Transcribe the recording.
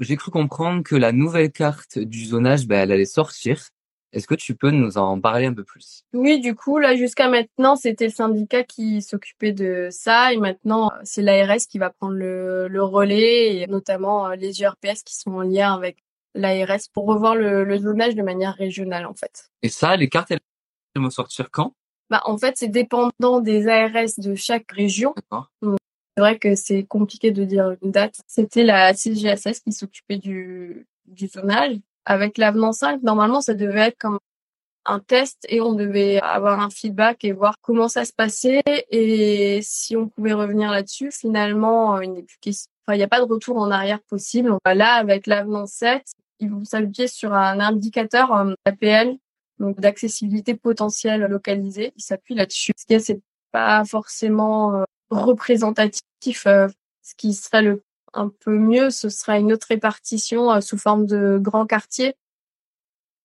j'ai cru comprendre que la nouvelle carte du zonage, ben, elle allait sortir. Est-ce que tu peux nous en parler un peu plus? Oui, du coup, là, jusqu'à maintenant, c'était le syndicat qui s'occupait de ça. Et maintenant, c'est l'ARS qui va prendre le, le, relais, et notamment euh, les URPS qui sont en lien avec l'ARS pour revoir le, le, zonage de manière régionale, en fait. Et ça, les cartes, elles vont sortir quand? Bah, En fait, c'est dépendant des ARS de chaque région. C'est vrai que c'est compliqué de dire une date. C'était la CGSS qui s'occupait du, du zonage avec l'avenant 5, normalement, ça devait être comme un test et on devait avoir un feedback et voir comment ça se passait et si on pouvait revenir là-dessus. Finalement, euh, il n'y a pas de retour en arrière possible. Là, avec l'avenant 7, ils vont s'appuyer sur un indicateur euh, APL, donc d'accessibilité potentielle localisée. Ils s'appuient là-dessus. Ce qui c'est pas forcément euh, représentatif. ce qui serait le un peu mieux, ce sera une autre répartition euh, sous forme de grands quartiers